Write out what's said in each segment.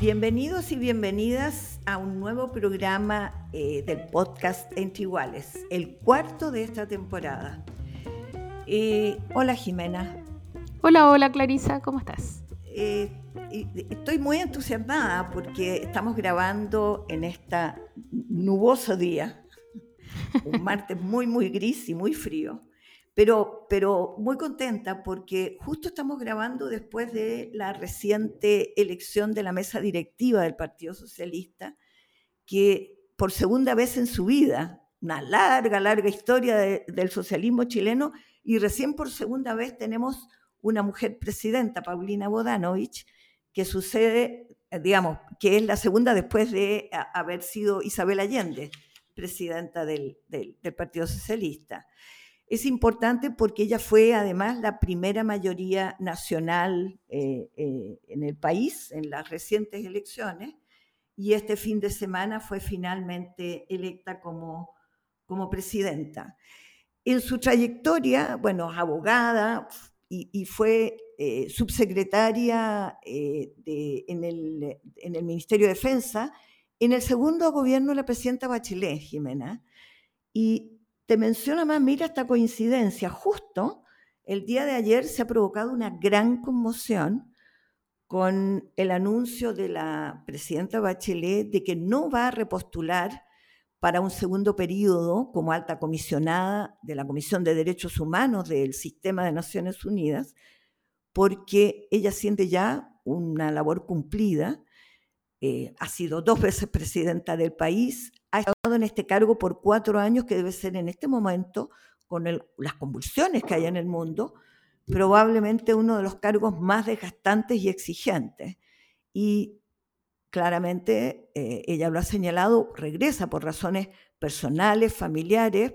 Bienvenidos y bienvenidas a un nuevo programa eh, del podcast Entre Iguales, el cuarto de esta temporada. Eh, hola Jimena. Hola, hola Clarisa, ¿cómo estás? Eh, estoy muy entusiasmada porque estamos grabando en este nuboso día, un martes muy, muy gris y muy frío. Pero, pero muy contenta porque justo estamos grabando después de la reciente elección de la mesa directiva del Partido Socialista, que por segunda vez en su vida, una larga, larga historia del socialismo chileno, y recién por segunda vez tenemos una mujer presidenta, Paulina Bodanovich, que sucede, digamos, que es la segunda después de haber sido Isabel Allende, presidenta del, del Partido Socialista. Es importante porque ella fue además la primera mayoría nacional eh, eh, en el país en las recientes elecciones y este fin de semana fue finalmente electa como, como presidenta. En su trayectoria, bueno, abogada y, fue eh, subsecretaria de, en, el, en el Ministerio de Defensa en el segundo gobierno de la presidenta Bachelet, Jimena, y te menciona más, mira esta coincidencia, justo el día de ayer se ha provocado una gran conmoción con el anuncio de la presidenta Bachelet de que no va a repostular para un segundo periodo como alta comisionada de la Comisión de Derechos Humanos del Sistema de Naciones Unidas, porque ella siente ya una labor cumplida, eh, ha sido dos veces presidenta del país, ha estado en este cargo por cuatro años, que debe ser en este momento, con las convulsiones que hay en el mundo, probablemente uno de los cargos más desgastantes y exigentes. Y claramente, eh, ella lo ha señalado, regresa por razones personales, familiares,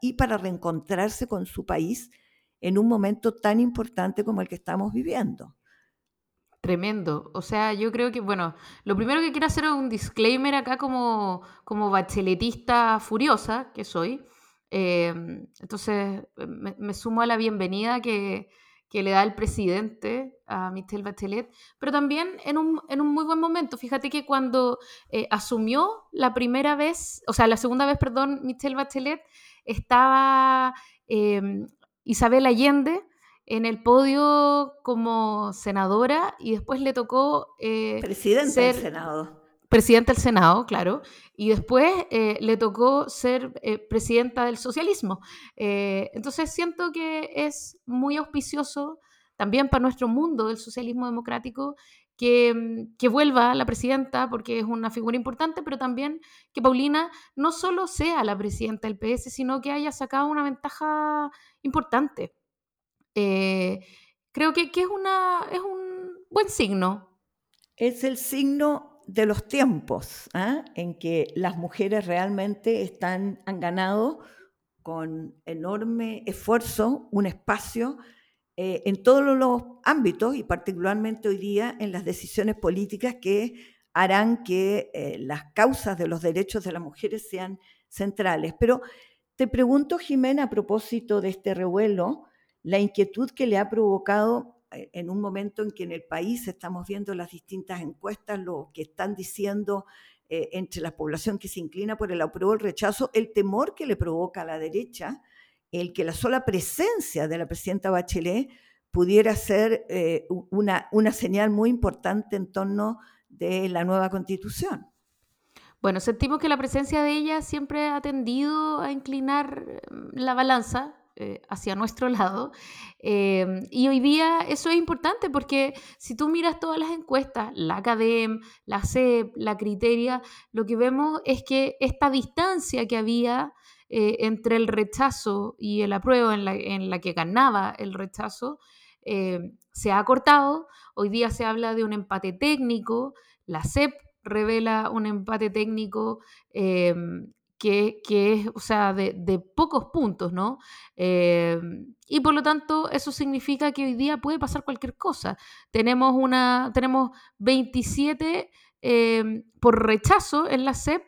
y para reencontrarse con su país en un momento tan importante como el que estamos viviendo. Tremendo. O sea, yo creo que, bueno, lo primero que quiero hacer es un disclaimer acá como, como bacheletista furiosa que soy. Em, entonces, me, sumo a la bienvenida que, le da el presidente a Michelle Bachelet, pero también en un, muy buen momento. Fíjate que cuando eh, asumió la primera vez, o sea, la segunda vez, perdón, Michelle Bachelet, estaba em, Isabel Allende en el podio como senadora y después le tocó... Eh, presidenta del Senado. Presidenta del Senado, claro. Y después eh, le tocó ser eh, presidenta del socialismo. entonces siento que es muy auspicioso también para nuestro mundo del socialismo democrático que, mm, que, vuelva la presidenta porque es una figura importante, pero también que Paulina no solo sea la presidenta del PS, sino que haya sacado una ventaja importante. Eh, creo que, es, un buen signo. Es el signo de los tiempos ¿ah? en que las mujeres realmente están, han ganado con enorme esfuerzo un espacio eh, en todos los ámbitos y particularmente hoy día en las decisiones políticas que harán que eh, las causas de los derechos de las mujeres sean centrales. Pero te pregunto, Jimena, a propósito de este revuelo, la inquietud que le ha provocado eh, en un momento en que en el país estamos viendo las distintas encuestas, lo que están diciendo eh, entre la población que se inclina por el apruebo o el rechazo, el temor que le provoca a la derecha, el que la sola presencia de la presidenta Bachelet pudiera ser eh, una, una señal muy importante en torno de la nueva constitución. Bueno, sentimos que la presencia de ella siempre ha tendido a inclinar la balanza eh, hacia nuestro lado. Em, y hoy día eso es importante porque si tú miras todas las encuestas, la ACADEM, la CEP, la Criteria, lo que vemos es que esta distancia que había eh, entre el rechazo y el apruebo en la, en la que ganaba el rechazo, eh, se ha acortado. Hoy día se habla de un empate técnico. La CEP revela un empate técnico em, que, es, o sea, de, pocos puntos, ¿no? Em, y por lo tanto, eso significa que hoy día puede pasar cualquier cosa. Tenemos, una, tenemos 27 em, por rechazo en la CEP,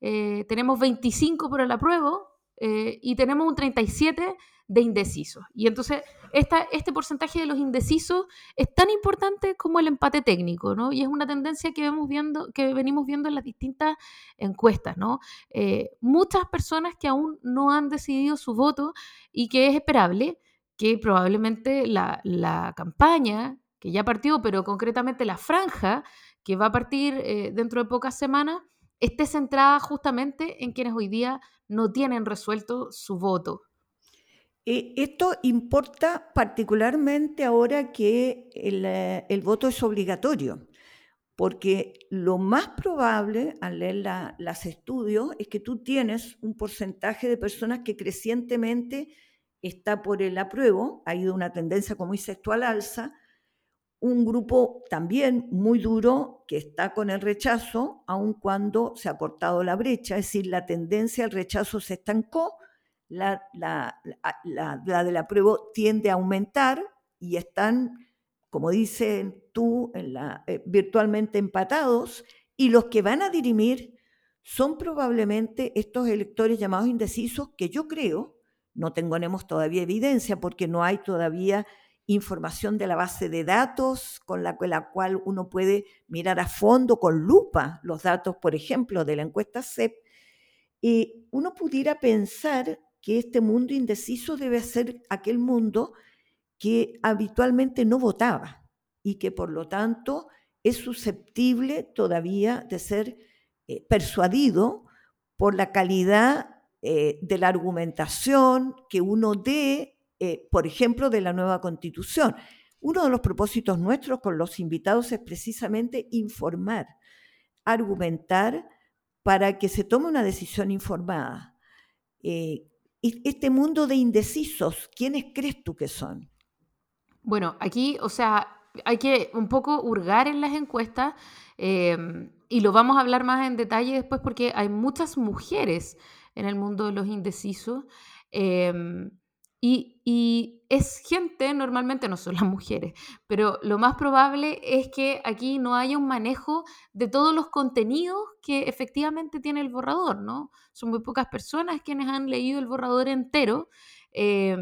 eh, tenemos 25 por el apruebo eh, y tenemos un 37 de indecisos. Y entonces este porcentaje de los indecisos es tan importante como el empate técnico, ¿no? Y es una tendencia que, vemos viendo, que venimos viendo en las distintas encuestas, ¿no? Eh, muchas personas que aún no han decidido su voto y que es esperable que probablemente la, la campaña, que ya partió, pero concretamente la franja, que va a partir eh, dentro de pocas semanas, esté centrada justamente en quienes hoy día no tienen resuelto su voto. Eh, esto importa particularmente ahora que eh, el, voto es obligatorio, porque lo más probable al leer los estudios es que tú tienes un porcentaje de personas que crecientemente está por el apruebo, ha ido una tendencia, como dice esto, al alza, un grupo también muy duro que está con el rechazo, aun cuando se ha cortado la brecha, es decir, la tendencia al rechazo se estancó, la, la, la, del apruebo tiende a aumentar y están, como dicen tú, la, eh, virtualmente empatados, y los que van a dirimir son probablemente estos electores llamados indecisos que yo creo, no tenemos todavía evidencia porque no hay todavía información de la base de datos con la, la, cual uno puede mirar a fondo con lupa los datos, por ejemplo, de la encuesta CEP, y uno pudiera pensar que este mundo indeciso debe ser aquel mundo que habitualmente no votaba y que por lo tanto es susceptible todavía de ser eh, persuadido por la calidad eh, de la argumentación que uno dé, eh, por ejemplo, de la nueva constitución. Uno de los propósitos nuestros con los invitados es precisamente informar, argumentar para que se tome una decisión informada este mundo de indecisos, ¿quiénes crees tú que son? Bueno, aquí, o sea, hay que un poco hurgar en las encuestas em, y lo vamos a hablar más en detalle después porque hay muchas mujeres en el mundo de los indecisos. Em, y, es gente, normalmente no son las mujeres, pero lo más probable es que aquí no haya un manejo de todos los contenidos que efectivamente tiene el borrador, ¿no? Son muy pocas personas quienes han leído el borrador entero. Eh,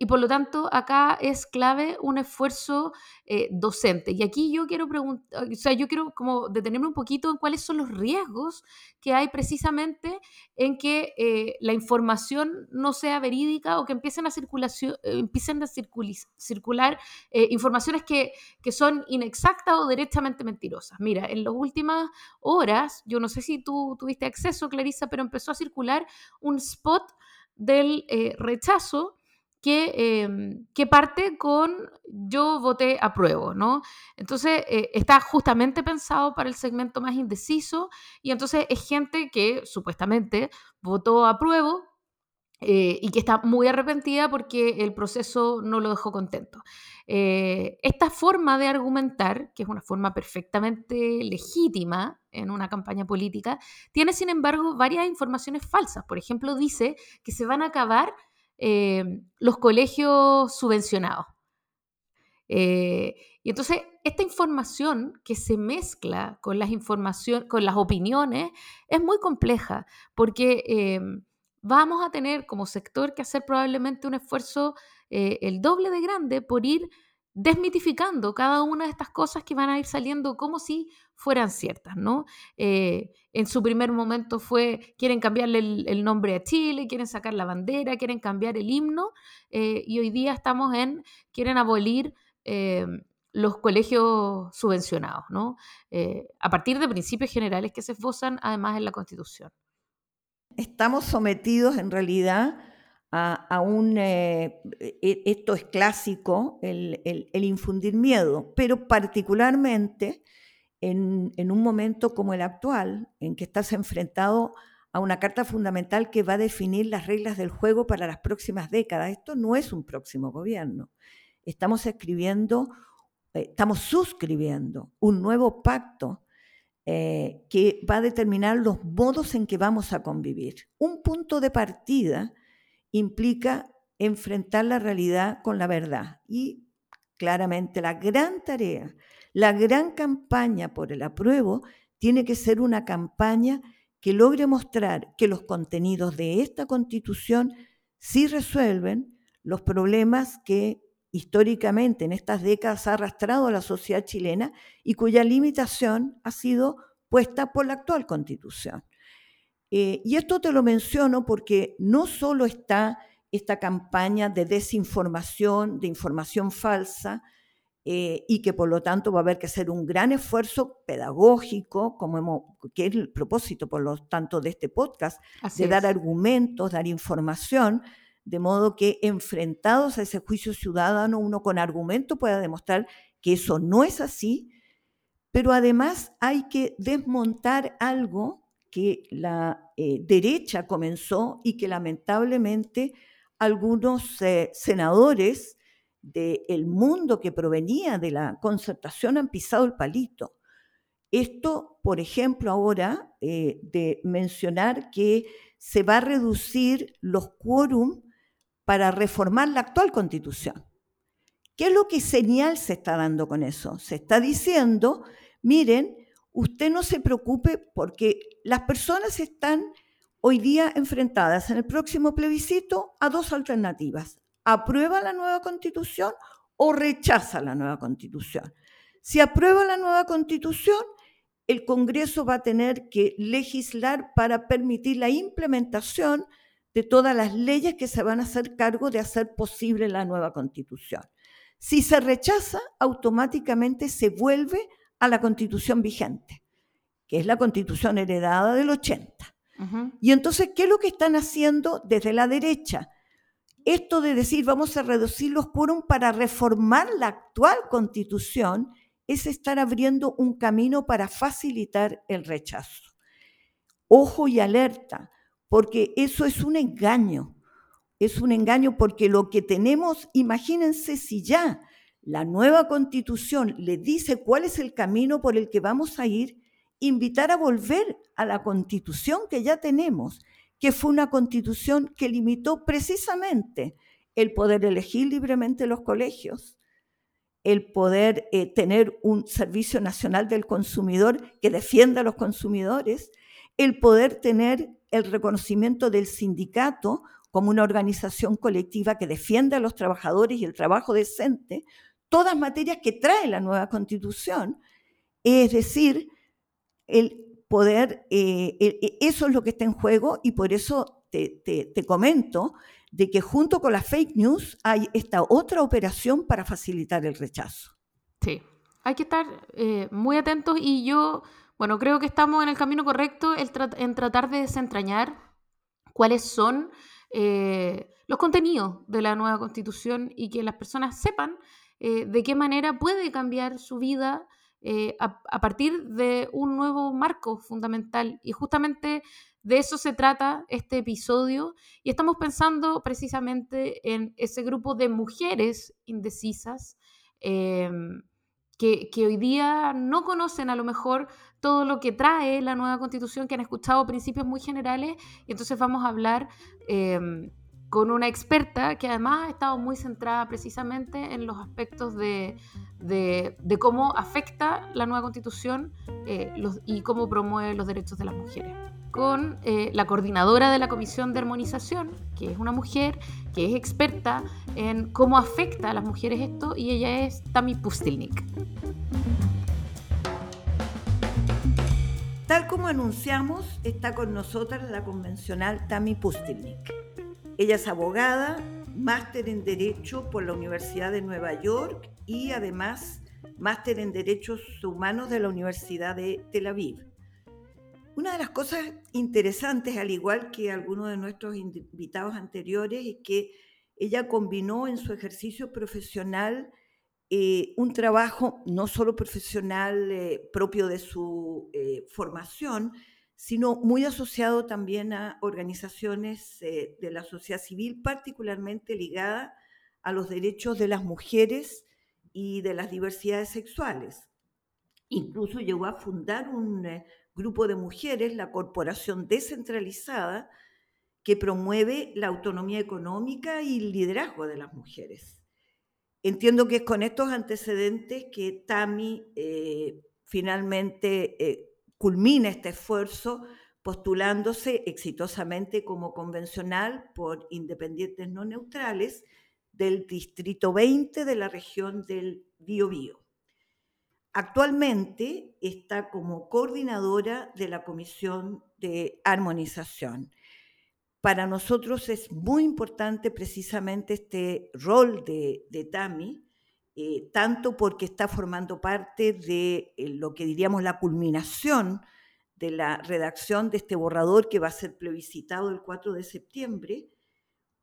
y por lo tanto, acá es clave un esfuerzo eh, docente. Y aquí yo quiero preguntar, o sea, yo quiero como detenerme un poquito en cuáles son los riesgos que hay precisamente en que eh, la información no sea verídica o que empiecen a, circulación, eh, empiecen a circular informaciones que, que, son inexactas o derechamente mentirosas. Mira, en las últimas horas, yo no sé si tú tuviste acceso, Clarisa, pero empezó a circular un spot del rechazo que, em, que, parte con yo voté apruebo, ¿no? Entonces eh, está justamente pensado para el segmento más indeciso y entonces es gente que supuestamente votó apruebo eh, y que está muy arrepentida porque el proceso no lo dejó contento. Eh, esta forma de argumentar, que es una forma perfectamente legítima en una campaña política, tiene sin embargo varias informaciones falsas. Por ejemplo, dice que se van a acabar eh, los colegios subvencionados. Eh, y entonces, esta información que se mezcla con las, con las opiniones es muy compleja, porque eh, vamos a tener como sector que hacer probablemente un esfuerzo el doble de grande por ir desmitificando cada una de estas cosas que van a ir saliendo como si fueran ciertas, ¿no? Eh, en su primer momento fue, quieren cambiarle el, nombre a Chile, quieren sacar la bandera, quieren cambiar el himno, eh, y hoy día estamos en, quieren abolir eh, los colegios subvencionados, ¿no? a partir de principios generales que se esbozan además en la Constitución. Estamos sometidos en realidad a, un, e, esto es clásico, el, infundir miedo, pero particularmente en, un momento como el actual, en que estás enfrentado a una carta fundamental que va a definir las reglas del juego para las próximas décadas. Esto no es un próximo gobierno. estamos escribiendo, eh, estamos suscribiendo un nuevo pacto eh, que va a determinar los modos en que vamos a convivir. Un punto de partida implica enfrentar la realidad con la verdad y claramente la gran tarea, la gran campaña por el apruebo tiene que ser una campaña que logre mostrar que los contenidos de esta constitución sí resuelven los problemas que históricamente en estas décadas ha arrastrado a la sociedad chilena y cuya limitación ha sido puesta por la actual constitución. Eh, y esto te lo menciono porque no solo está esta campaña de desinformación, de información falsa, eh, y que por lo tanto va a haber que hacer un gran esfuerzo pedagógico, como hemos, que es el propósito por lo tanto de este podcast, de dar argumentos, dar información, de modo que enfrentados a ese juicio ciudadano, uno con argumento pueda demostrar que eso no es así, pero además hay que desmontar algo que la eh, derecha comenzó y que lamentablemente algunos eh, senadores del mundo que provenía de la concertación han pisado el palito. Esto, por ejemplo, ahora eh, de mencionar que se va a reducir los quórum para reformar la actual constitución. ¿Qué es lo que señal se está dando con eso? Se está diciendo, miren, usted no se preocupe porque las personas están hoy día enfrentadas en el próximo plebiscito a dos alternativas aprueba la nueva constitución o rechaza la nueva constitución. Si aprueba la nueva constitución, el Congreso va a tener que legislar para permitir la implementación de todas las leyes que se van a hacer cargo de hacer posible la nueva constitución. Si se rechaza, automáticamente se vuelve a la constitución vigente, que es la constitución heredada del 80. Y entonces, ¿qué es lo que están haciendo desde la derecha? esto de decir vamos a reducir los quórum para reformar la actual constitución es estar abriendo un camino para facilitar el rechazo. Ojo y alerta, porque eso es un engaño. Es un engaño porque lo que tenemos, imagínense si ya la nueva constitución le dice cuál es el camino por el que vamos a ir, invitar a volver a la constitución que ya tenemos que fue una constitución que limitó precisamente el poder elegir libremente los colegios, el poder eh, tener un servicio nacional del consumidor que defienda a los consumidores, el poder tener el reconocimiento del sindicato como una organización colectiva que defiende a los trabajadores y el trabajo decente, todas materias que trae la nueva constitución, es decir, el poder, eh, e, eso es lo que está en juego y por eso te, comento de que junto con las fake news hay esta otra operación para facilitar el rechazo. Sí, hay que estar eh, muy atentos y yo, bueno, creo que estamos en el camino correcto en tratar de desentrañar cuáles son eh, los contenidos de la nueva constitución y que las personas sepan de qué manera puede cambiar su vida eh, a, partir de un nuevo marco fundamental. Y justamente de eso se trata este episodio. Y estamos pensando precisamente en ese grupo de mujeres indecisas em, que, hoy día no conocen a lo mejor todo lo que trae la nueva constitución, que han escuchado principios muy generales. Y entonces vamos a hablar em, con una experta que además ha estado muy centrada precisamente en los aspectos de, cómo afecta la nueva constitución eh, y cómo promueve los derechos de las mujeres. Con eh, la coordinadora de la Comisión de Armonización, que es una mujer que es experta en cómo afecta a las mujeres esto, y ella es Tami Pustilnik. Tal como anunciamos, está con nosotras la convencional Tami Pustilnik. Ella es abogada, máster en Derecho por la Universidad de Nueva York y además máster en Derechos Humanos de la Universidad de Tel Aviv. Una de las cosas interesantes, al igual que algunos de nuestros invitados anteriores, es que ella combinó en su ejercicio profesional eh, un trabajo no solo profesional eh, propio de su eh, formación, sino muy asociado también a organizaciones eh, de la sociedad civil, particularmente ligada a los derechos de las mujeres y de las diversidades sexuales. Incluso llegó a fundar un eh, grupo de mujeres, la Corporación Descentralizada, que promueve la autonomía económica y el liderazgo de las mujeres. Entiendo que es con estos antecedentes que Tami eh, finalmente culmina este esfuerzo postulándose exitosamente como convencional por independientes no neutrales del Distrito 20 de la región del Biobío. Actualmente está como coordinadora de la Comisión de Armonización. Para nosotros es muy importante precisamente este rol de, Tami, eh, tanto porque está formando parte de eh, lo que diríamos la culminación de la redacción de este borrador que va a ser plebiscitado el 4 de septiembre,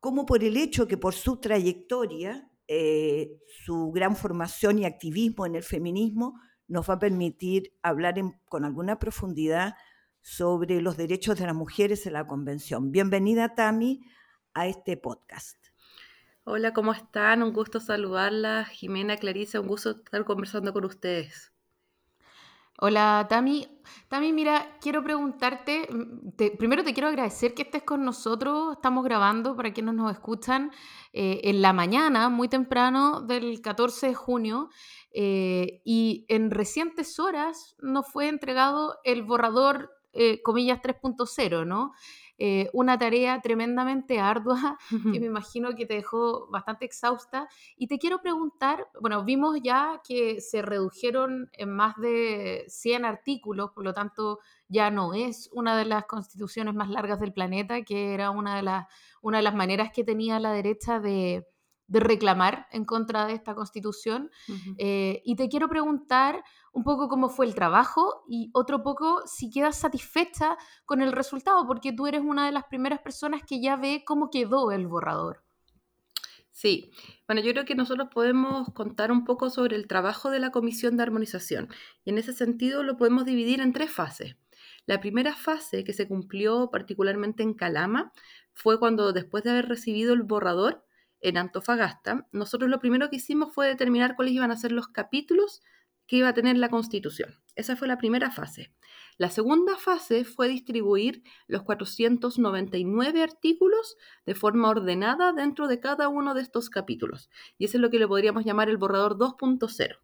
como por el hecho que por su trayectoria, eh, su gran formación y activismo en el feminismo, nos va a permitir hablar con alguna profundidad sobre los derechos de las mujeres en la Convención. Bienvenida, Tami, a este podcast. Hola, ¿cómo están? Un gusto saludarla. Jimena, Clarice, un gusto estar conversando con ustedes. Hola, Tami. Tami, mira, quiero preguntarte, mm, primero te quiero agradecer que estés con nosotros. Estamos grabando, para quienes nos escuchan, eh, en la mañana, muy temprano del 14 de junio, eh, y en recientes horas nos fue entregado el borrador, eh, comillas, 3.0, ¿no? Eh, una tarea tremendamente ardua que me imagino que te dejó bastante exhausta. Y te quiero preguntar, bueno, vimos ya que se redujeron en más de 100 artículos, por lo tanto ya no es una de las constituciones más largas del planeta, que era una de las, una de las maneras que tenía la derecha de, de reclamar en contra de esta constitución. Eh, y te quiero preguntar un poco cómo fue el trabajo y otro poco si quedas satisfecha con el resultado, porque tú eres una de las primeras personas que ya ve cómo quedó el borrador. Sí, bueno, yo creo que nosotros podemos contar un poco sobre el trabajo de la Comisión de Armonización y en ese sentido lo podemos dividir en tres fases. La primera fase que se cumplió particularmente en Calama fue cuando después de haber recibido el borrador, en Antofagasta, nosotros lo primero que hicimos fue determinar cuáles iban a ser los capítulos que iba a tener la Constitución. Esa fue la primera fase. La segunda fase fue distribuir los 499 artículos de forma ordenada dentro de cada uno de estos capítulos. Y eso es lo que le podríamos llamar el borrador 2.0.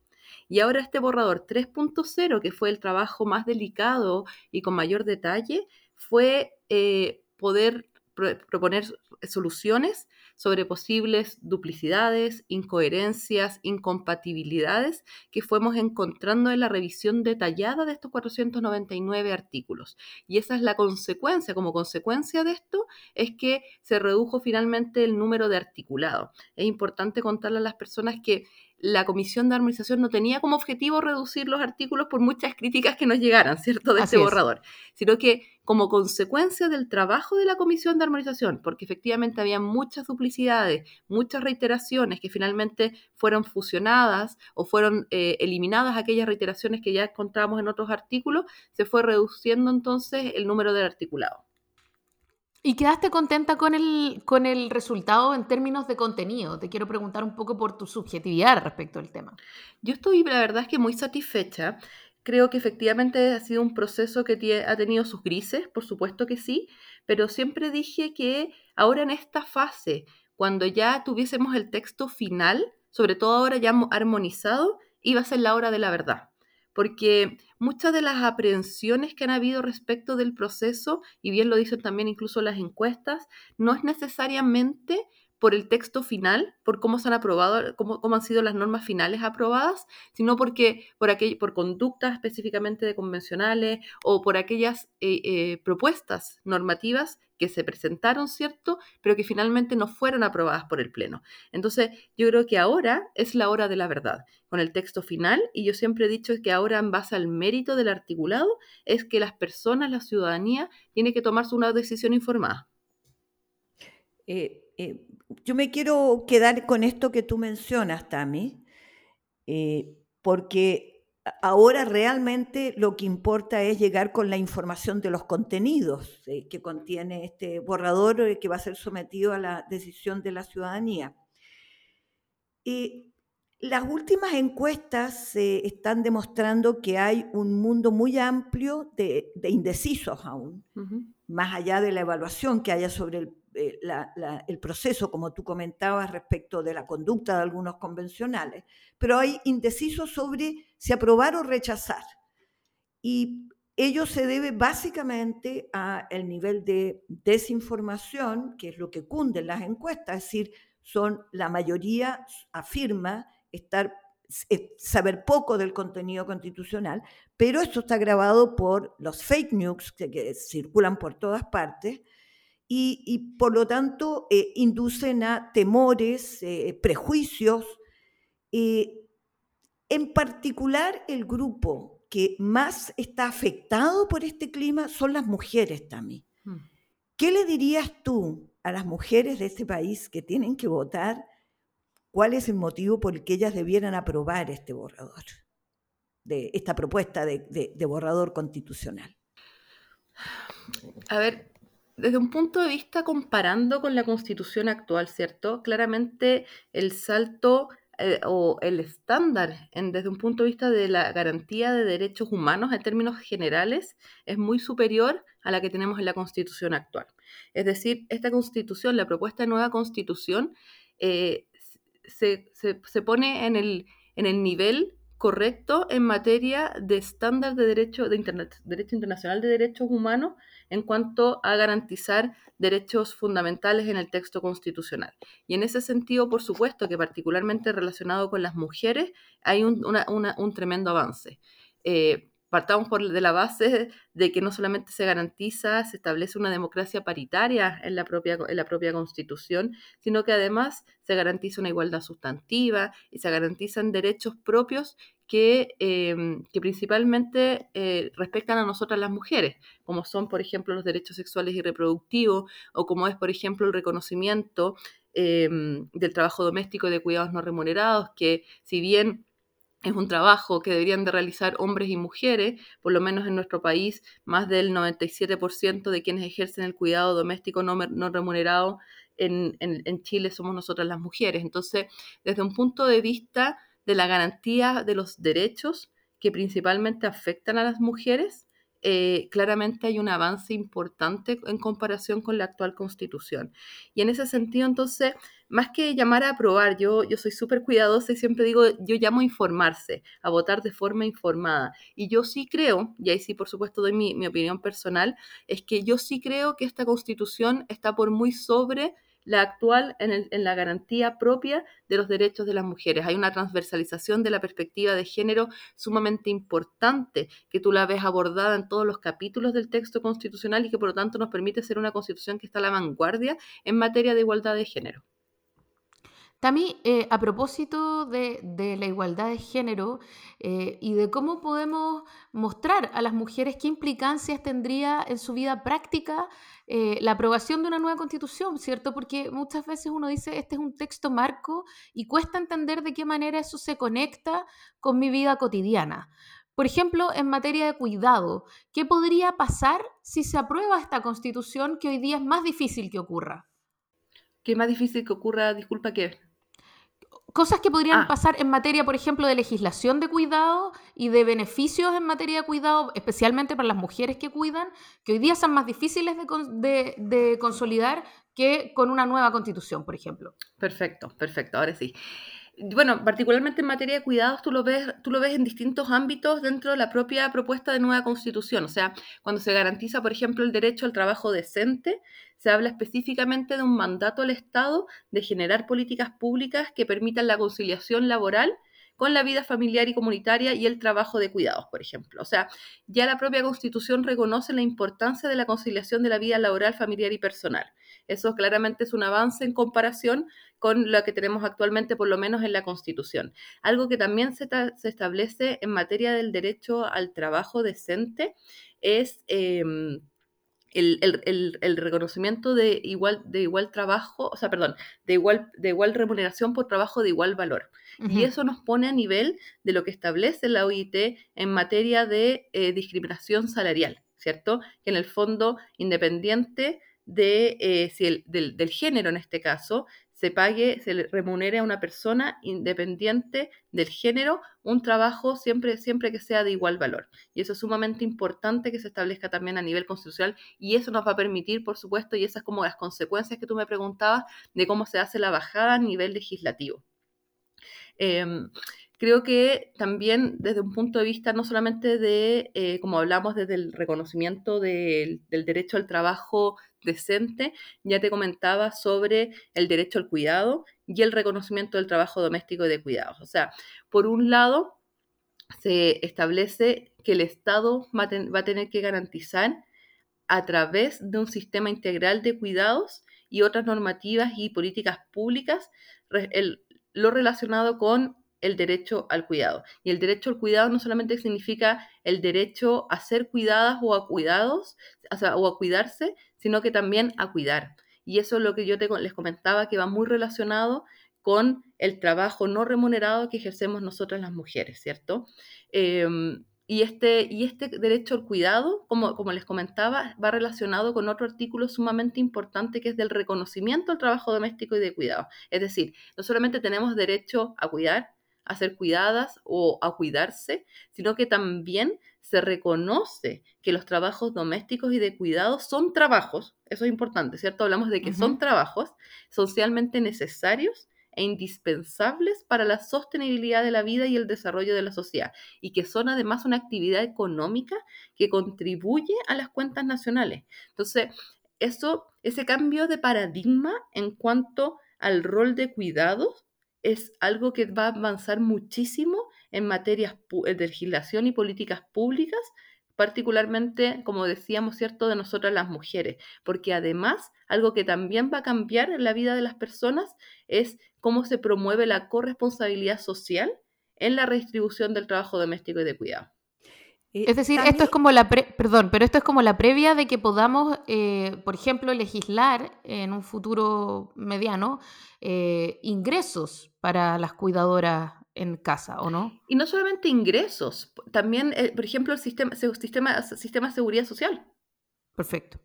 Y ahora este borrador 3.0, que fue el trabajo más delicado y con mayor detalle, fue eh, poder proponer soluciones sobre posibles duplicidades, incoherencias, incompatibilidades que fuimos encontrando en la revisión detallada de estos 499 artículos. Y esa es la consecuencia, como consecuencia de esto, es que se redujo finalmente el número de articulados. Es importante contarle a las personas que la Comisión de Armonización no tenía como objetivo reducir los artículos por muchas críticas que nos llegaran, ¿cierto?, de este borrador, sino que como consecuencia del trabajo de la Comisión de Armonización, porque efectivamente había muchas duplicidades, muchas reiteraciones que finalmente fueron fusionadas o fueron eh, eliminadas aquellas reiteraciones que ya encontramos en otros artículos, se fue reduciendo entonces el número de articulados. ¿Y quedaste contenta con el, con el resultado en términos de contenido? Te quiero preguntar un poco por tu subjetividad respecto al tema. Yo estoy, la verdad es que muy satisfecha. Creo que efectivamente ha sido un proceso que ha tenido sus grises, por supuesto que sí, pero siempre dije que ahora en esta fase, cuando ya tuviésemos el texto final, sobre todo ahora ya armonizado, iba a ser la hora de la verdad porque muchas de las aprehensiones que han habido respecto del proceso, y bien lo dicen también incluso las encuestas, no es necesariamente por el texto final, por cómo se han aprobado, cómo, cómo han sido las normas finales aprobadas, sino porque por, aquel, por conductas específicamente de convencionales o por aquellas eh, eh, propuestas normativas que se presentaron, ¿cierto? Pero que finalmente no fueron aprobadas por el Pleno. Entonces, yo creo que ahora es la hora de la verdad, con el texto final, y yo siempre he dicho que ahora, en base al mérito del articulado, es que las personas, la ciudadanía, tiene que tomarse una decisión informada. Eh, eh, yo me quiero quedar con esto que tú mencionas, Tami, eh, porque ahora realmente lo que importa es llegar con la información de los contenidos eh, que contiene este borrador que va a ser sometido a la decisión de la ciudadanía. Y las últimas encuestas están demostrando que hay un mundo muy amplio de, indecisos aún, más allá de la evaluación que haya sobre el, eh, el, proceso, como tú comentabas, respecto de la conducta de algunos convencionales, pero hay indecisos sobre si aprobar o rechazar. Y ello se debe básicamente al nivel de desinformación, que es lo que cunde en las encuestas, es decir, son la mayoría afirma estar eh, saber poco del contenido constitucional, pero esto está grabado por los fake news que, circulan por todas partes y, por lo tanto eh, inducen a temores, eh, prejuicios. en particular, el grupo que más está afectado por este clima son las mujeres también. Mm. ¿Qué le dirías tú a las mujeres de este país que tienen que votar? ¿Cuál es el motivo por el que ellas debieran aprobar este borrador, de esta propuesta de, de borrador constitucional? A ver, desde un punto de vista comparando con la constitución actual, ¿cierto? Claramente el salto eh, o el estándar desde un punto de vista de la garantía de derechos humanos en términos generales es muy superior a la que tenemos en la constitución actual. Es decir, esta constitución, la propuesta de nueva constitución, eh, se, pone en el, en el nivel correcto en materia de estándar de derecho, de derecho internacional de derechos humanos en cuanto a garantizar derechos fundamentales en el texto constitucional. Y en ese sentido, por supuesto, que particularmente relacionado con las mujeres, hay un, un tremendo avance. Eh, partamos por de la base de que no solamente se garantiza, se establece una democracia paritaria en la propia, en la propia Constitución, sino que además se garantiza una igualdad sustantiva y se garantizan derechos propios que, em, que principalmente eh, respetan a nosotras las mujeres, como son, por ejemplo, los derechos sexuales y reproductivos, o como es, por ejemplo, el reconocimiento em, del trabajo doméstico y de cuidados no remunerados, que si bien es un trabajo que deberían de realizar hombres y mujeres, por lo menos en nuestro país, más del 97% de quienes ejercen el cuidado doméstico no, remunerado en, en, Chile somos nosotras las mujeres. Entonces, desde un punto de vista de la garantía de los derechos que principalmente afectan a las mujeres, eh, claramente hay un avance importante en comparación con la actual constitución. Y en ese sentido, entonces, más que llamar a aprobar, yo, yo soy súper cuidadosa y siempre digo, yo llamo a informarse, a votar de forma informada. Y yo sí creo, y ahí sí por supuesto doy mi, mi opinión personal, es que yo sí creo que esta constitución está por muy sobre la actual en, la garantía propia de los derechos de las mujeres. Hay una transversalización de la perspectiva de género sumamente importante, que tú la ves abordada en todos los capítulos del texto constitucional y que por lo tanto nos permite ser una constitución que está a la vanguardia en materia de igualdad de género. También, eh, a propósito de, la igualdad de género eh, y de cómo podemos mostrar a las mujeres qué implicancias tendría en su vida práctica eh, la aprobación de una nueva constitución, ¿cierto? Porque muchas veces uno dice, este es un texto marco y cuesta entender de qué manera eso se conecta con mi vida cotidiana. Por ejemplo, en materia de cuidado, ¿qué podría pasar si se aprueba esta constitución que hoy día es más difícil que ocurra? ¿Qué más difícil que ocurra? Disculpa, ¿qué? Cosas que podrían ah. pasar en materia, por ejemplo, de legislación de cuidado y de beneficios en materia de cuidado, especialmente para las mujeres que cuidan, que hoy día son más difíciles de, consolidar que con una nueva constitución, por ejemplo. Perfecto, perfecto, ahora sí bueno, particularmente en materia de cuidados, tú lo, ves, tú lo ves en distintos ámbitos dentro de la propia propuesta de nueva constitución. O sea, cuando se garantiza, por ejemplo, el derecho al trabajo decente, se habla específicamente de un mandato al Estado de generar políticas públicas que permitan la conciliación laboral con la vida familiar y comunitaria y el trabajo de cuidados, por ejemplo. O sea, ya la propia Constitución reconoce la importancia de la conciliación de la vida laboral, familiar y personal. Eso claramente es un avance en comparación con lo que tenemos actualmente, por lo menos en la Constitución. Algo que también se, establece en materia del derecho al trabajo decente es... Em, el, reconocimiento de igual, de igual trabajo, o sea, perdón, de igual, de igual remuneración por trabajo de igual valor. Y eso nos pone a nivel de lo que establece la OIT en materia de eh, discriminación salarial, ¿cierto? Que en el fondo, independiente de, eh, si el, del, del, género en este caso, se pague, se remunere a una persona independiente del género un trabajo siempre, siempre que sea de igual valor. Y eso es sumamente importante que se establezca también a nivel constitucional y eso nos va a permitir, por supuesto, y esas como las consecuencias que tú me preguntabas de cómo se hace la bajada a nivel legislativo. Em, creo que también desde un punto de vista no solamente de, eh, como hablamos desde el reconocimiento del, derecho al trabajo decente, ya te comentaba sobre el derecho al cuidado y el reconocimiento del trabajo doméstico de cuidados. O sea, por un lado, se establece que el Estado va a, tener que garantizar a través de un sistema integral de cuidados y otras normativas y políticas públicas lo relacionado con el derecho al cuidado. Y el derecho al cuidado no solamente significa el derecho a ser cuidadas o a cuidados, o, a cuidarse, sino que también a cuidar. Y eso es lo que yo les comentaba, que va muy relacionado con el trabajo no remunerado que ejercemos nosotras las mujeres, ¿cierto? Em, y, este, y este derecho al cuidado, como, como les comentaba, va relacionado con otro artículo sumamente importante que es del reconocimiento al trabajo doméstico y de cuidado. Es decir, no solamente tenemos derecho a cuidar, a ser cuidadas o a cuidarse, sino que también se reconoce que los trabajos domésticos y de cuidado son trabajos, eso es importante, ¿cierto? Hablamos de que son trabajos socialmente necesarios e indispensables para la sostenibilidad de la vida y el desarrollo de la sociedad, y que son además una actividad económica que contribuye a las cuentas nacionales. Entonces, eso, ese cambio de paradigma en cuanto al rol de cuidados es algo que va a avanzar muchísimo en materias de legislación y políticas públicas, particularmente, como decíamos, ¿cierto?, de nosotras las mujeres, porque además algo que también va a cambiar en la vida de las personas es cómo se promueve la corresponsabilidad social en la redistribución del trabajo doméstico y de cuidado. Eh, es decir, esto es como la perdón, pero esto es como la previa de que podamos, eh, por ejemplo, legislar en un futuro mediano eh, ingresos para las cuidadoras en casa, ¿o no? Y no solamente ingresos, también, por ejemplo, el sistema, sistema, sistema de seguridad social. Perfecto.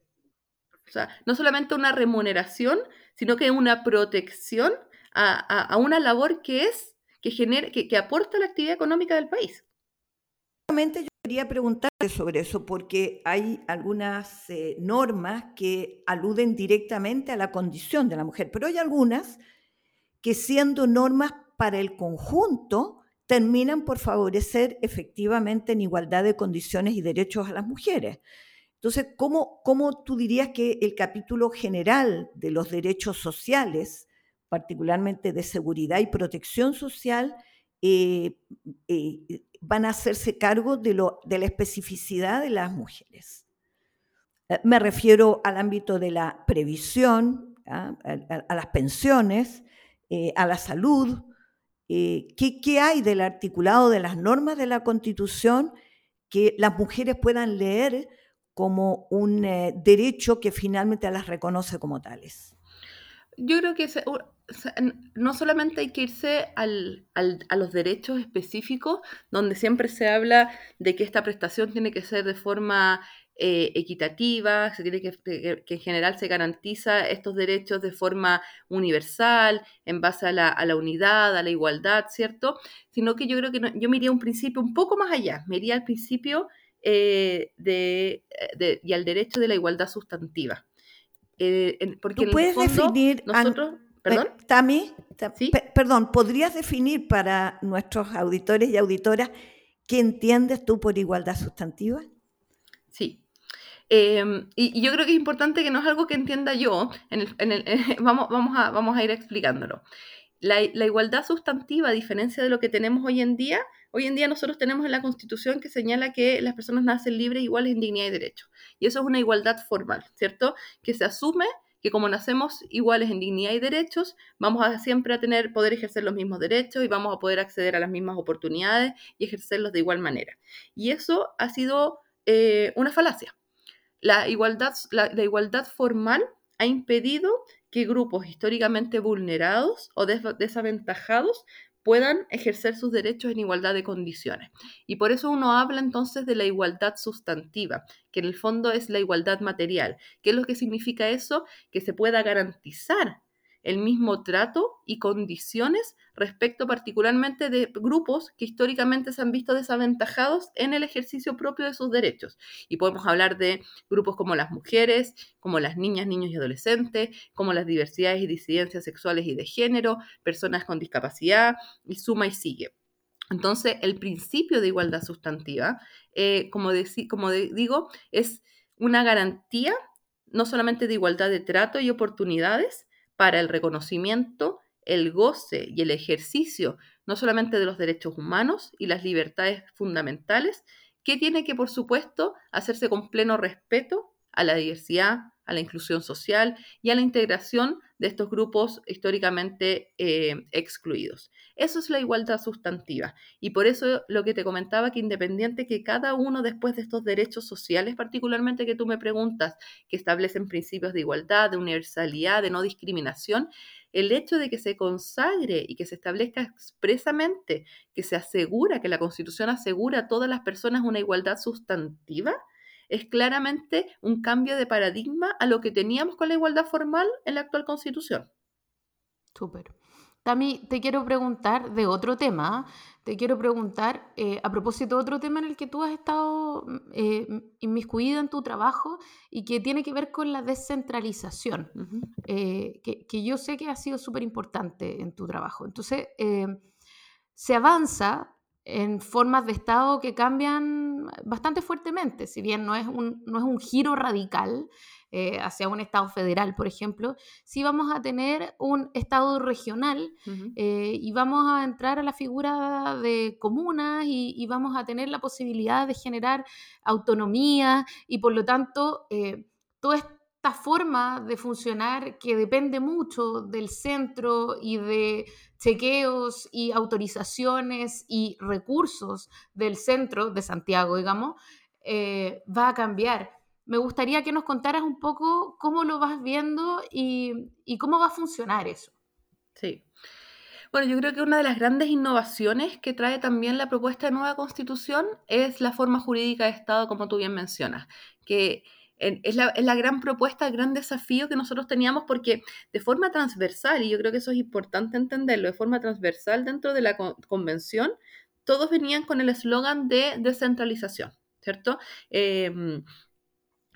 O sea, no solamente una remuneración, sino que una protección a, una labor que es, que, genera, que, que aporta la actividad económica del país. Yo quería preguntarte sobre eso porque hay algunas eh, normas que aluden directamente a la condición de la mujer, pero hay algunas que siendo normas para el conjunto terminan por favorecer efectivamente en igualdad de condiciones y derechos a las mujeres. Entonces, ¿cómo, cómo tú dirías que el capítulo general de los derechos sociales, particularmente de seguridad y protección social, eh, eh, van a hacerse cargo de, lo, de la especificidad de las mujeres. Eh, me refiero al ámbito de la previsión, ¿ah? a, las pensiones, a la salud. ¿qué, ¿Qué hay del articulado de las normas de la Constitución que las mujeres puedan leer como un derecho que finalmente las reconoce como tales? Yo creo que no solamente hay que irse a los derechos específicos, donde siempre se habla de que esta prestación tiene que ser de forma eh, equitativa, se tiene que, en general se garantiza estos derechos de forma universal, en base a la, unidad, a la igualdad, ¿cierto? Sino que yo creo que yo me iría a un principio un poco más allá, me iría al principio eh, de, y al derecho de la igualdad sustantiva. Eh, porque ¿Tú puedes definir nosotros, ¿Perdón? Tami, perdón, ¿podrías definir para nuestros auditores y auditoras qué entiendes tú por igualdad sustantiva? Sí. Em, y, yo creo que es importante que no es algo que entienda yo, vamos, vamos, a, vamos a ir explicándolo. La, la, igualdad sustantiva, a diferencia de lo que tenemos hoy en día, hoy en día nosotros tenemos en la Constitución que señala que las personas nacen libres, iguales en dignidad y derecho. Y eso es una igualdad formal, ¿cierto? Que se asume que como nacemos iguales en dignidad y derechos, vamos a siempre a tener, poder ejercer los mismos derechos y vamos a poder acceder a las mismas oportunidades y ejercerlos de igual manera. Y eso ha sido eh, una falacia. La igualdad, la, igualdad formal ha impedido que grupos históricamente vulnerados o desaventajados puedan ejercer sus derechos en igualdad de condiciones. Y por eso uno habla entonces de la igualdad sustantiva, que en el fondo es la igualdad material. ¿Qué es lo que significa eso? Que se pueda garantizar el mismo trato y condiciones respecto particularmente de grupos que históricamente se han visto desaventajados en el ejercicio propio de sus derechos. Y podemos hablar de grupos como las mujeres, como las niñas, niños y adolescentes, como las diversidades y disidencias sexuales y de género, personas con discapacidad, y suma y sigue. Entonces, el principio de igualdad sustantiva, eh, como, como digo, es una garantía no solamente de igualdad de trato y oportunidades para el reconocimiento, el goce y el ejercicio no solamente de los derechos humanos y las libertades fundamentales, que tiene que, por supuesto, hacerse con pleno respeto a la diversidad, a la inclusión social y a la integración de estos grupos históricamente eh, excluidos. Eso es la igualdad sustantiva. Y por eso lo que te comentaba, que independiente que cada uno después de estos derechos sociales, particularmente que tú me preguntas, que establecen principios de igualdad, de universalidad, de no discriminación, el hecho de que se consagre y que se establezca expresamente que se asegura, que la Constitución asegura a todas las personas una igualdad sustantiva, es claramente un cambio de paradigma a lo que teníamos con la igualdad formal en la actual constitución. Súper. Tami, te quiero preguntar de otro tema. Te quiero preguntar eh, a propósito de otro tema en el que tú has estado eh, inmiscuida en tu trabajo y que tiene que ver con la descentralización, eh, que, que, yo sé que ha sido súper importante en tu trabajo. Entonces, se avanza en formas de Estado que cambian bastante fuertemente, si bien no es un, no es un giro radical eh, hacia un Estado federal, por ejemplo, sí vamos a tener un Estado regional eh, y vamos a entrar a la figura de comunas y, vamos a tener la posibilidad de generar autonomía y por lo tanto eh, todo esto forma de funcionar que depende mucho del centro y de chequeos y autorizaciones y recursos del centro de Santiago, digamos, eh, va a cambiar. Me gustaría que nos contaras un poco cómo lo vas viendo y, cómo va a funcionar eso. Sí. Bueno, yo creo que una de las grandes innovaciones que trae también la propuesta de nueva constitución es la forma jurídica de Estado, como tú bien mencionas, que es la, gran propuesta, el gran desafío que nosotros teníamos porque de forma transversal, y yo creo que eso es importante entenderlo, de forma transversal dentro de la convención, todos venían con el eslogan de descentralización, ¿cierto? Em,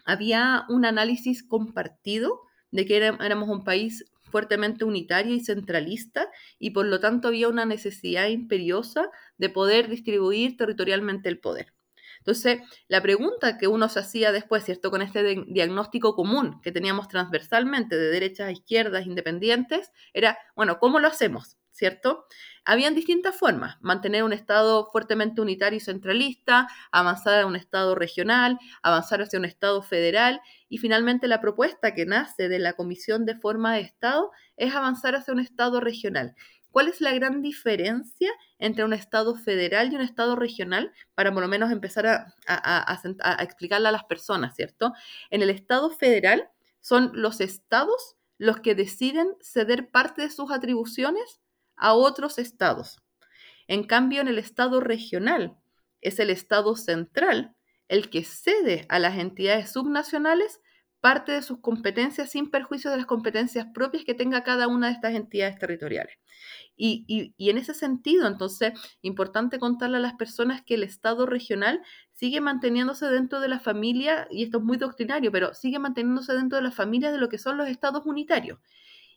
había un análisis compartido de que éramos un país fuertemente unitario y centralista y por lo tanto había una necesidad imperiosa de poder distribuir territorialmente el poder. Entonces, la pregunta que uno se hacía después, ¿cierto? Con este diagnóstico común que teníamos transversalmente de derechas a izquierdas independientes, era, bueno, ¿cómo lo hacemos? ¿Cierto? Habían distintas formas, mantener un Estado fuertemente unitario y centralista, avanzar a un Estado regional, avanzar hacia un Estado federal y finalmente la propuesta que nace de la Comisión de Forma de Estado es avanzar hacia un Estado regional. ¿Cuál es la gran diferencia entre un Estado federal y un Estado regional? Para por lo menos empezar a, a, explicarle a las personas, ¿cierto? En el Estado federal son los estados los que deciden ceder parte de sus atribuciones a otros estados. En cambio, en el Estado regional es el Estado central el que cede a las entidades subnacionales parte de sus competencias sin perjuicio de las competencias propias que tenga cada una de estas entidades territoriales. Y, en ese sentido, entonces, importante contarle a las personas que el Estado regional sigue manteniéndose dentro de la familia, y esto es muy doctrinario, pero sigue manteniéndose dentro de la familia de lo que son los estados unitarios.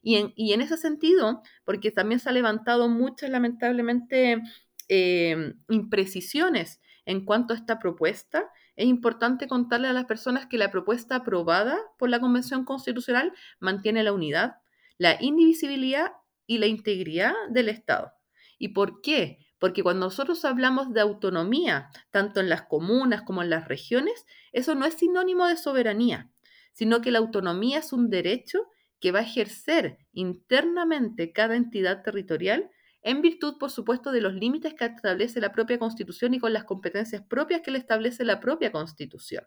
Y en, ese sentido, porque también se ha levantado muchas, lamentablemente, eh, imprecisiones en cuanto a esta propuesta, es importante contarle a las personas que la propuesta aprobada por la Convención Constitucional mantiene la unidad, la indivisibilidad y la integridad del Estado. ¿Y por qué? Porque cuando nosotros hablamos de autonomía, tanto en las comunas como en las regiones, eso no es sinónimo de soberanía, sino que la autonomía es un derecho que va a ejercer internamente cada entidad territorial en virtud, por supuesto, de los límites que establece la propia Constitución y con las competencias propias que le establece la propia Constitución.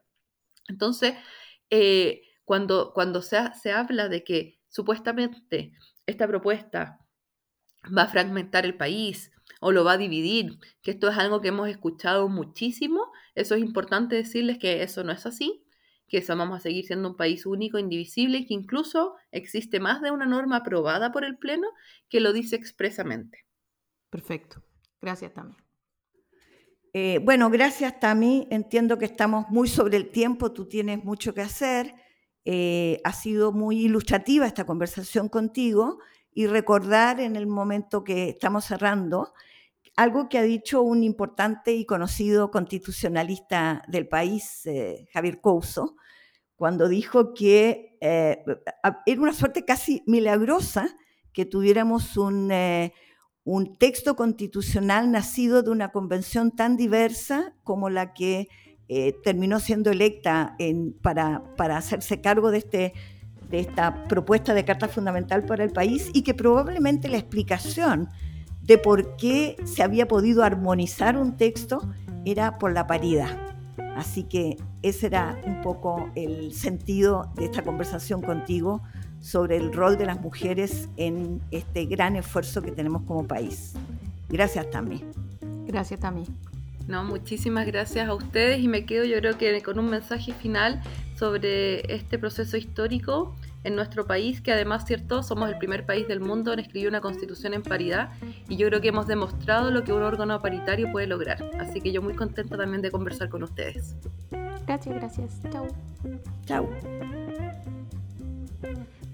Entonces, eh, cuando, cuando se, se habla de que supuestamente esta propuesta va a fragmentar el país o lo va a dividir, que esto es algo que hemos escuchado muchísimo, eso es importante decirles que eso no es así, que eso vamos a seguir siendo un país único, indivisible y que incluso existe más de una norma aprobada por el Pleno que lo dice expresamente. Perfecto. Gracias, Tami. Eh, bueno, gracias, Tami. Entiendo que estamos muy sobre el tiempo, tú tienes mucho que hacer. Eh, ha sido muy ilustrativa esta conversación contigo y recordar en el momento que estamos cerrando algo que ha dicho un importante y conocido constitucionalista del país, eh, Javier Couso, cuando dijo que era una suerte casi milagrosa que tuviéramos un, un, texto constitucional nacido de una convención tan diversa como la que terminó siendo electa para, para hacerse cargo de este de esta propuesta de Carta Fundamental para el país y que probablemente la explicación de por qué se había podido armonizar un texto era por la paridad. Así que ese era un poco el sentido de esta conversación contigo sobre el rol de las mujeres en este gran esfuerzo que tenemos como país. Gracias, Tami. Gracias, Tami. No, muchísimas gracias a ustedes y me quedo yo creo que con un mensaje final sobre este proceso histórico en nuestro país, que además, cierto, somos el primer país del mundo en escribir una constitución en paridad y yo creo que hemos demostrado lo que un órgano paritario puede lograr. Así que yo muy contenta también de conversar con ustedes. Gracias, gracias. Chau. Chau.